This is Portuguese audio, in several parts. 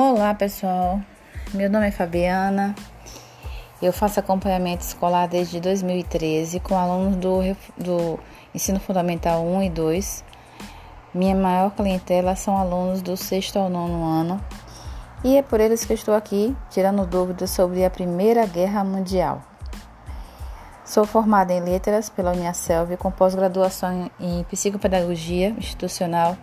Olá pessoal, meu nome é Fabiana, eu faço acompanhamento escolar desde 2013 com alunos do, do Ensino Fundamental 1 e 2. Minha maior clientela são alunos do sexto ao nono ano e é por eles que estou aqui tirando dúvidas sobre a Primeira Guerra Mundial. Sou formada em Letras pela Uniaselv com pós-graduação em Psicopedagogia Institucional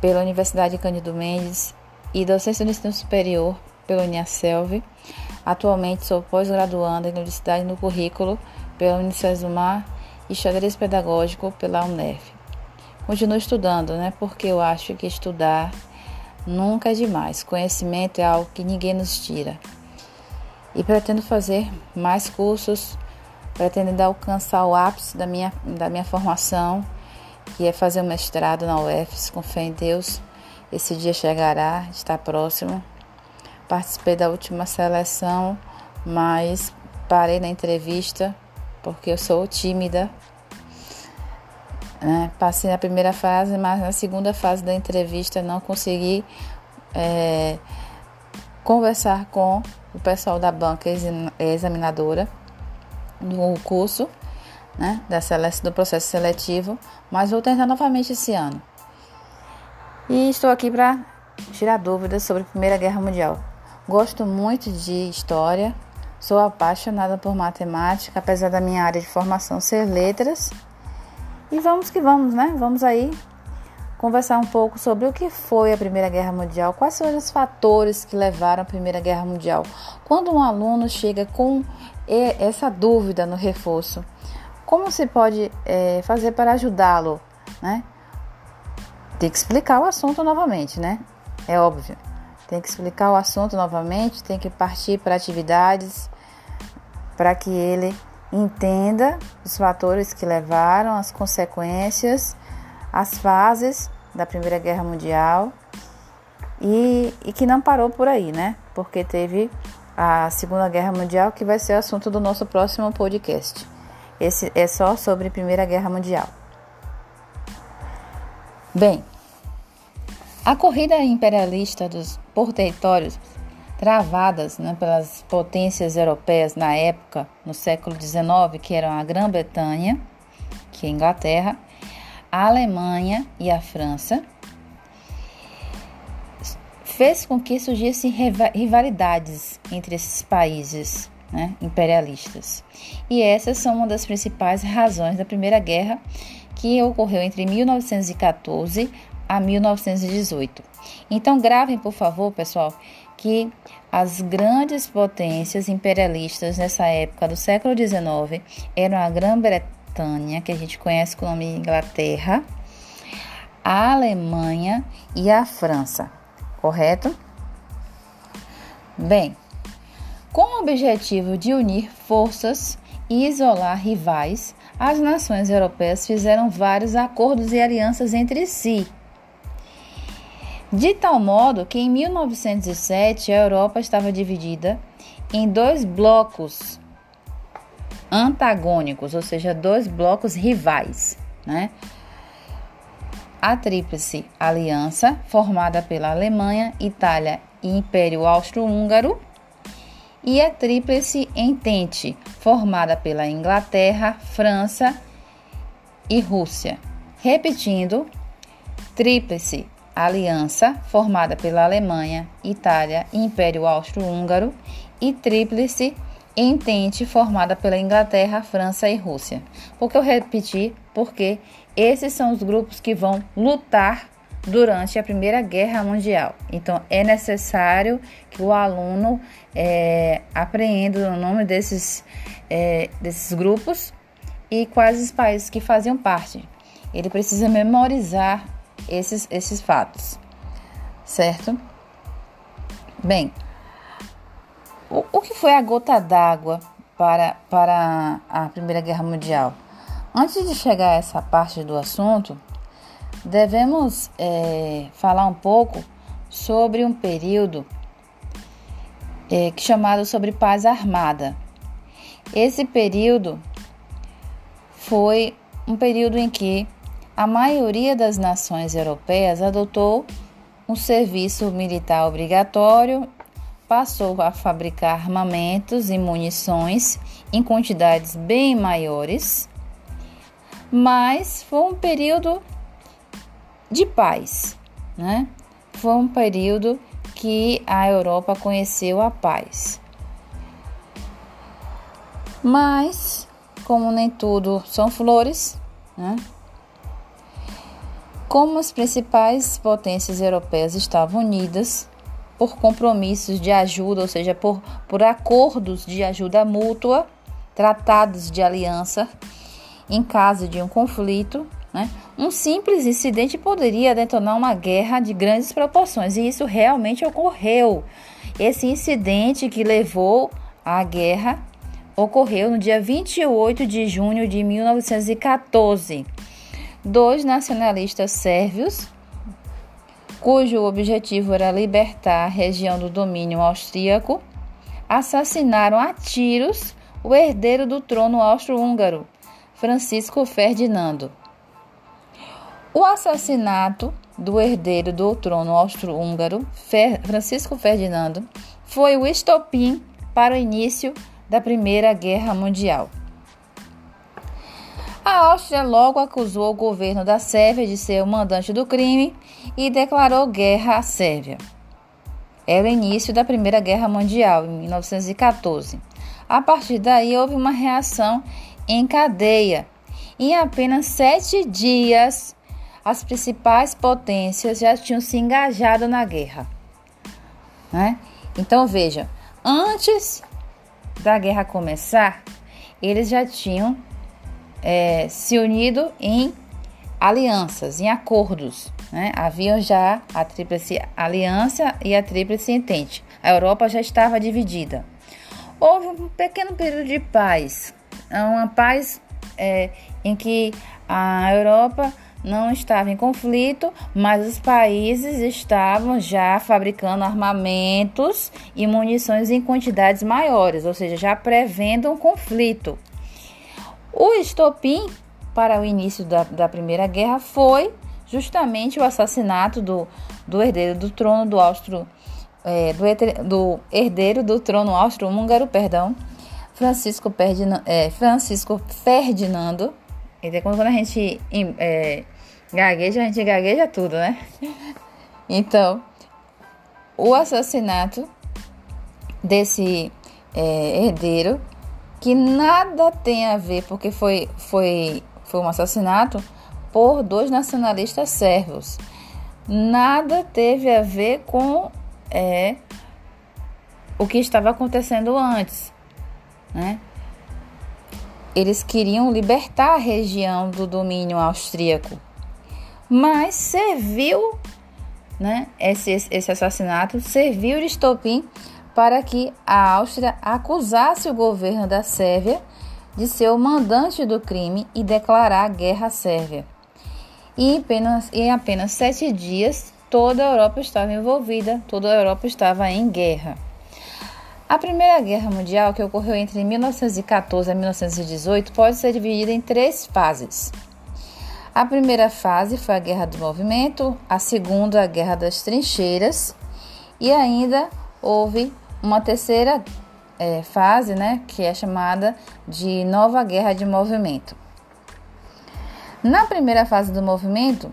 pela Universidade Cândido Mendes e docência do ensino superior pela Uniaselv. Atualmente sou pós-graduanda em Universidade no Currículo pela Unicesumar e xadrez pedagógico pela UNEF. Continuo estudando, né? Porque eu acho que estudar nunca é demais. Conhecimento é algo que ninguém nos tira. E pretendo fazer mais cursos, pretendo alcançar o ápice da minha, da minha formação, que é fazer um mestrado na UFS, com fé em Deus esse dia chegará, está próximo. Participei da última seleção, mas parei na entrevista porque eu sou tímida. É, passei na primeira fase, mas na segunda fase da entrevista não consegui é, conversar com o pessoal da banca examinadora do curso, né, da do processo seletivo, mas vou tentar novamente esse ano. E estou aqui para tirar dúvidas sobre a Primeira Guerra Mundial. Gosto muito de história, sou apaixonada por matemática, apesar da minha área de formação ser letras. E vamos que vamos, né? Vamos aí conversar um pouco sobre o que foi a Primeira Guerra Mundial, quais foram os fatores que levaram à Primeira Guerra Mundial. Quando um aluno chega com essa dúvida no reforço, como se pode é, fazer para ajudá-lo, né? Tem que explicar o assunto novamente, né? É óbvio. Tem que explicar o assunto novamente, tem que partir para atividades para que ele entenda os fatores que levaram, as consequências, as fases da Primeira Guerra Mundial e, e que não parou por aí, né? Porque teve a Segunda Guerra Mundial, que vai ser o assunto do nosso próximo podcast. Esse é só sobre Primeira Guerra Mundial. Bem, a corrida imperialista dos, por territórios travadas né, pelas potências europeias na época, no século XIX, que eram a Grã-Bretanha, que é a Inglaterra, a Alemanha e a França, fez com que surgissem rivalidades entre esses países né, imperialistas. E essas são uma das principais razões da Primeira Guerra, que ocorreu entre 1914 a 1918. Então gravem, por favor, pessoal, que as grandes potências imperialistas nessa época do século XIX eram a Grã-Bretanha, que a gente conhece com o nome Inglaterra, a Alemanha e a França, correto? Bem, com o objetivo de unir forças e isolar rivais, as nações europeias fizeram vários acordos e alianças entre si de tal modo que em 1907 a Europa estava dividida em dois blocos antagônicos, ou seja, dois blocos rivais, né? A Tríplice Aliança, formada pela Alemanha, Itália e Império Austro-Húngaro, e a Tríplice Entente, formada pela Inglaterra, França e Rússia. Repetindo, Tríplice aliança formada pela Alemanha, Itália e Império Austro-Húngaro e Tríplice Entente formada pela Inglaterra, França e Rússia. Por que eu repeti? Porque esses são os grupos que vão lutar durante a Primeira Guerra Mundial. Então é necessário que o aluno é, apreenda o nome desses, é, desses grupos e quais os países que faziam parte. Ele precisa memorizar esses, esses fatos, certo? Bem, o, o que foi a gota d'água para, para a Primeira Guerra Mundial? Antes de chegar a essa parte do assunto, devemos é, falar um pouco sobre um período é, chamado sobre paz armada. Esse período foi um período em que a maioria das nações europeias adotou um serviço militar obrigatório, passou a fabricar armamentos e munições em quantidades bem maiores, mas foi um período de paz, né? Foi um período que a Europa conheceu a paz. Mas, como nem tudo são flores, né? Como as principais potências europeias estavam unidas por compromissos de ajuda, ou seja, por, por acordos de ajuda mútua, tratados de aliança em caso de um conflito, né? Um simples incidente poderia detonar uma guerra de grandes proporções, e isso realmente ocorreu. Esse incidente que levou à guerra ocorreu no dia 28 de junho de 1914 dois nacionalistas sérvios, cujo objetivo era libertar a região do domínio austríaco, assassinaram a tiros o herdeiro do trono austro-húngaro, Francisco Ferdinando. O assassinato do herdeiro do trono austro-húngaro, Francisco Ferdinando, foi o estopim para o início da Primeira Guerra Mundial. A Áustria logo acusou o governo da Sérvia de ser o mandante do crime e declarou guerra à Sérvia. Era o início da Primeira Guerra Mundial, em 1914. A partir daí, houve uma reação em cadeia. Em apenas sete dias, as principais potências já tinham se engajado na guerra. Né? Então, veja, antes da guerra começar, eles já tinham é, se unido em alianças, em acordos. Né? Já a Tríplice Aliança e a Tríplice Entente. A Europa já estava dividida. Houve um pequeno período de paz, uma paz é, em que a Europa não estava em conflito, mas os países estavam já fabricando armamentos e munições em quantidades maiores, ou seja, já prevendo um conflito. O estopim para o início da, da Primeira Guerra foi justamente o assassinato do, do herdeiro do trono do Austro, é, do, do, herdeiro do trono austro-húngaro, perdão, Francisco, Perdina, é, Francisco Ferdinando. Quando a gente é, gagueja, a gente gagueja tudo, né? Então, o assassinato desse é, herdeiro que nada tem a ver, porque foi, foi, foi um assassinato por dois nacionalistas sérvios. Nada teve a ver com é, o que estava acontecendo antes. Né? Eles queriam libertar a região do domínio austríaco, mas serviu, né, esse, esse assassinato serviu de estopim para que a Áustria acusasse o governo da Sérvia de ser o mandante do crime e declarar guerra à Sérvia. E em apenas, em apenas sete dias, toda a Europa estava envolvida, toda a Europa estava em guerra. A Primeira Guerra Mundial, que ocorreu entre 1914 e 1918, pode ser dividida em três fases. A primeira fase foi a Guerra do Movimento, a segunda, a Guerra das Trincheiras, e ainda houve uma terceira é, fase, né, que é chamada de nova guerra de movimento. Na primeira fase do movimento,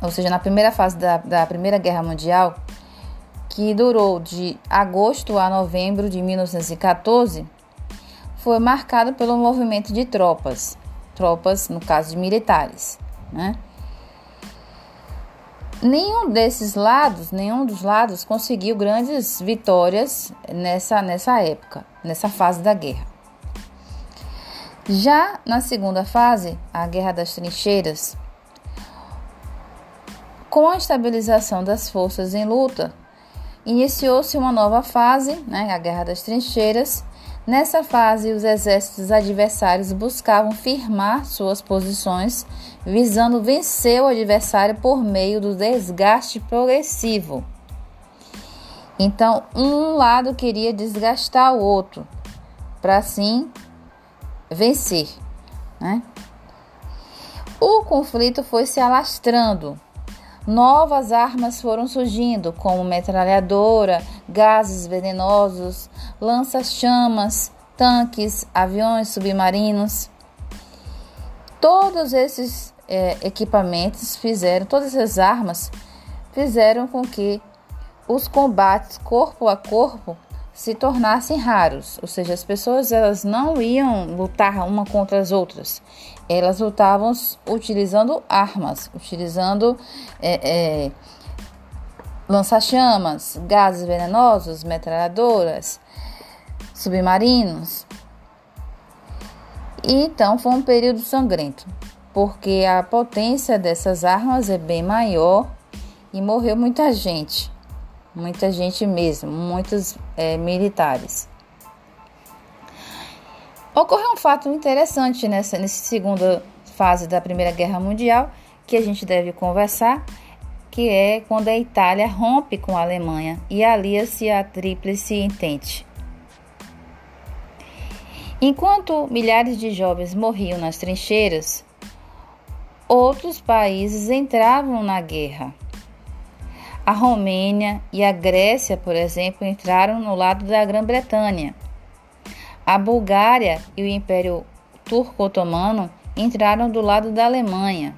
ou seja, na primeira fase da, da Primeira Guerra Mundial, que durou de agosto a novembro de 1914, foi marcado pelo movimento de tropas, tropas, no caso de militares, né? Nenhum desses lados, nenhum dos lados conseguiu grandes vitórias nessa, nessa época, nessa fase da guerra. Já na segunda fase, a Guerra das Trincheiras, com a estabilização das forças em luta, iniciou-se uma nova fase, né, a Guerra das Trincheiras. Nessa fase, os exércitos adversários buscavam firmar suas posições visando vencer o adversário por meio do desgaste progressivo. Então, um lado queria desgastar o outro para assim vencer, né? O conflito foi se alastrando, Novas armas foram surgindo, como metralhadora, gases venenosos, lança-chamas, tanques, aviões submarinos. Todos esses é, equipamentos fizeram, todas essas armas fizeram com que os combates corpo a corpo se tornassem raros, ou seja, as pessoas elas não iam lutar uma contra as outras, elas lutavam utilizando armas, utilizando é, é, lança-chamas, gases venenosos, metralhadoras, submarinos. E, então foi um período sangrento, porque a potência dessas armas é bem maior e morreu muita gente, muita gente mesmo, muitos é, militares. Ocorreu um fato interessante nessa, nessa segunda fase da Primeira Guerra Mundial que a gente deve conversar, que é quando a Itália rompe com a Alemanha e alia-se à Tríplice Entente. Enquanto milhares de jovens morriam nas trincheiras, outros países entravam na guerra. A Romênia e a Grécia, por exemplo, entraram no lado da Grã-Bretanha a Bulgária e o Império Turco-Otomano entraram do lado da Alemanha.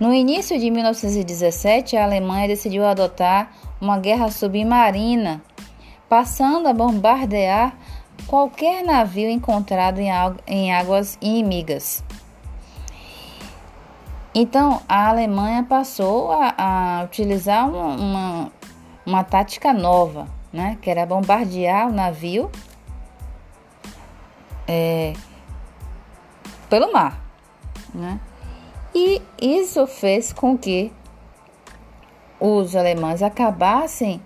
No início de 1917, a Alemanha decidiu adotar uma guerra submarina, passando a bombardear qualquer navio encontrado em águas inimigas. Então, a Alemanha passou a, a utilizar uma, uma, uma tática nova, né, que era bombardear o navio é, pelo mar, né? E isso fez com que os alemães acabassem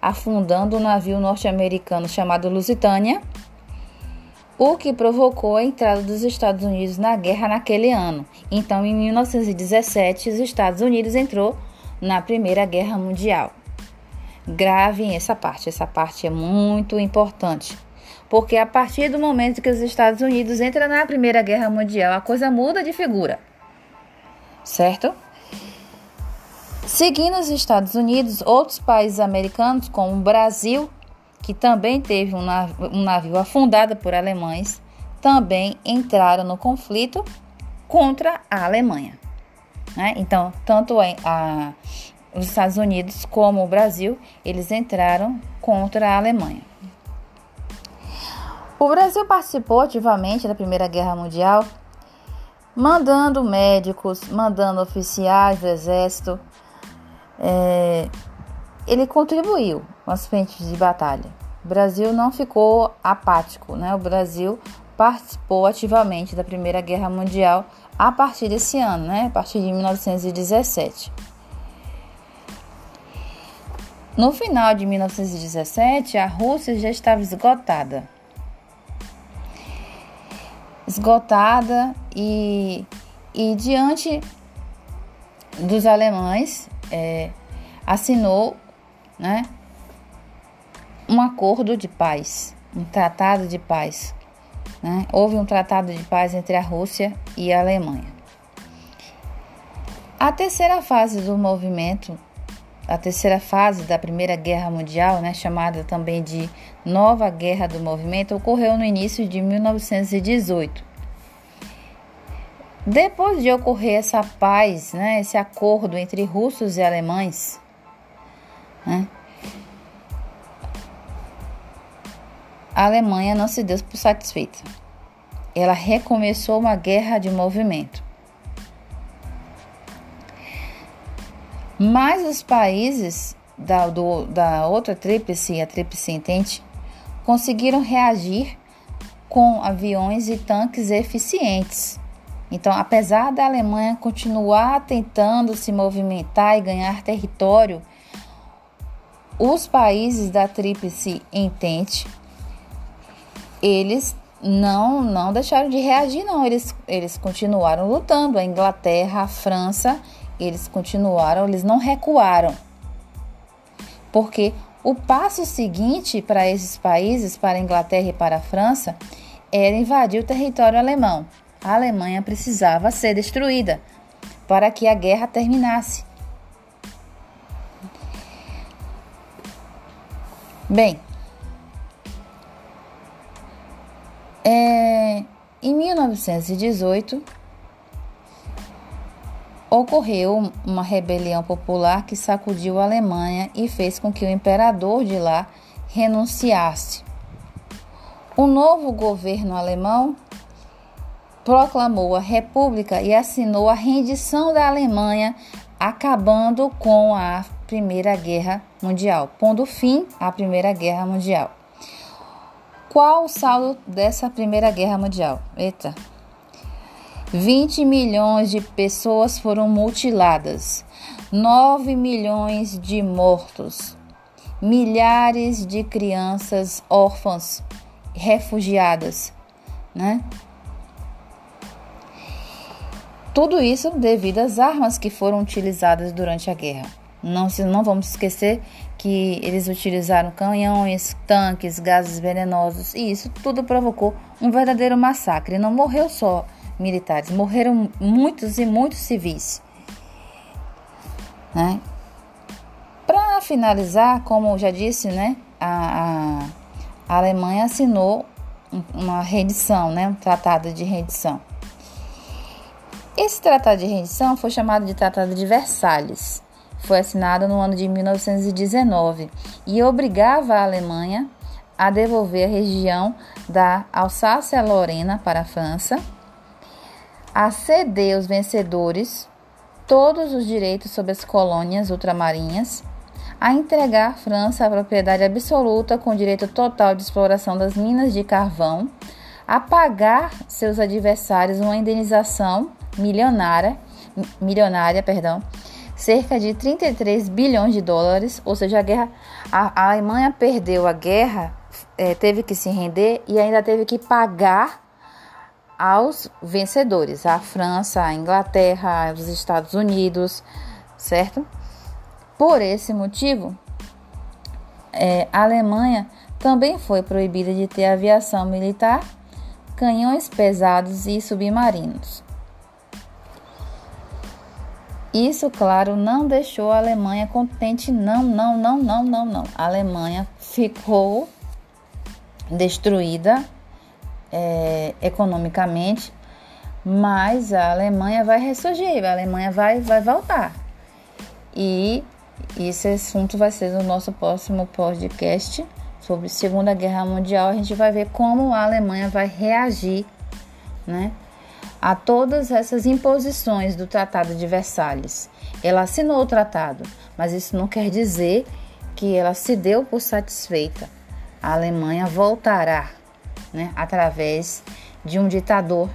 afundando um navio norte-americano chamado Lusitânia, o que provocou a entrada dos Estados Unidos na guerra naquele ano. Então, em 1917, os Estados Unidos entrou na Primeira Guerra Mundial. Gravem essa parte, essa parte é muito importante porque a partir do momento que os Estados Unidos entram na Primeira Guerra Mundial, a coisa muda de figura. Certo? Seguindo os Estados Unidos, outros países americanos, como o Brasil, que também teve um navio, um navio afundado por alemães, também entraram no conflito contra a Alemanha. Né? Então, tanto a, a, os Estados Unidos como o Brasil, eles entraram contra a Alemanha. O Brasil participou ativamente da Primeira Guerra Mundial, mandando médicos, mandando oficiais do Exército. É, ele contribuiu com as frentes de batalha. O Brasil não ficou apático, né? O Brasil participou ativamente da Primeira Guerra Mundial a partir desse ano, né? A partir de 1917. No final de 1917, a Rússia já estava esgotada esgotada e, e diante dos alemães é, assinou né, um acordo de paz, um tratado de paz. Né? Houve um tratado de paz entre a Rússia e a Alemanha. A terceira fase do movimento, a terceira fase da Primeira Guerra Mundial, né, chamada também de Nova Guerra do Movimento, ocorreu no início de 1918. Depois de ocorrer essa paz, né, esse acordo entre russos e alemães, né, a Alemanha não se deu por satisfeita. Ela recomeçou uma guerra de movimento. Mas os países da, do, da outra tríplice, a tríplice entente, conseguiram reagir com aviões e tanques eficientes então, apesar da Alemanha continuar tentando se movimentar e ganhar território, os países da Tríplice Entente, eles não não deixaram de reagir, não. Eles, eles continuaram lutando. A Inglaterra, a França, eles continuaram, eles não recuaram. Porque o passo seguinte para esses países, para a Inglaterra e para a França, era invadir o território alemão a Alemanha precisava ser destruída para que a guerra terminasse. Bem, é, em 1918 ocorreu uma rebelião popular que sacudiu a Alemanha e fez com que o imperador de lá renunciasse. O novo governo alemão proclamou a república e assinou a rendição da Alemanha, acabando com a Primeira Guerra Mundial, pondo fim à Primeira Guerra Mundial. Qual o saldo dessa Primeira Guerra Mundial? Eita, 20 milhões de pessoas foram mutiladas, 9 milhões de mortos, milhares de crianças órfãs, refugiadas, né? Tudo isso devido às armas que foram utilizadas durante a guerra. Não, não vamos esquecer que eles utilizaram canhões, tanques, gases venenosos e isso tudo provocou um verdadeiro massacre. Não morreu só militares, morreram muitos e muitos civis. Né? Para finalizar, como já disse, né, a, a, Alemanha assinou uma rendição, né, um tratado de rendição. Esse tratado de rendição foi chamado de Tratado de Versalhes. Foi assinado no ano de 1919 e obrigava a Alemanha a devolver a região da Alsácia-Lorena para a França a ceder aos vencedores todos os direitos sobre as colônias ultramarinhas, a entregar à França a propriedade absoluta com direito total de exploração das minas de carvão, a pagar seus adversários uma indenização milionária, milionária, perdão, cerca de 33 bilhões de dólares, ou seja, a guerra, a, a Alemanha perdeu a guerra, é, teve que se render e ainda teve que pagar aos vencedores, a França, a Inglaterra, os Estados Unidos, certo? Por esse motivo, é, a Alemanha também foi proibida de ter aviação militar, canhões pesados e submarinos. Isso, claro, não deixou a Alemanha contente. Não, não, não, não, não, não. A Alemanha ficou destruída é, economicamente, mas a Alemanha vai ressurgir, a Alemanha vai, vai voltar. E esse assunto vai ser no nosso próximo podcast sobre Segunda Guerra Mundial. A gente vai ver como a Alemanha vai reagir, né? A todas essas imposições do Tratado de Versalhes. Ela assinou o tratado, mas isso não quer dizer que ela se deu por satisfeita. A Alemanha voltará né, através de um ditador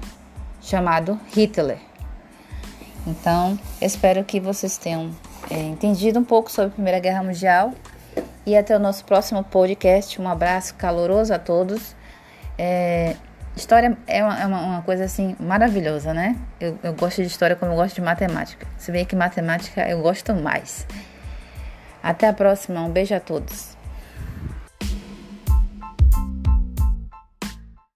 chamado Hitler. Então, espero que vocês tenham é, entendido um pouco sobre a Primeira Guerra Mundial e até o nosso próximo podcast. Um abraço caloroso a todos. É, história é uma, é uma, coisa assim maravilhosa, né? Eu, eu gosto de história como eu gosto de matemática. Se bem que matemática eu gosto mais. Até a próxima, um beijo a todos.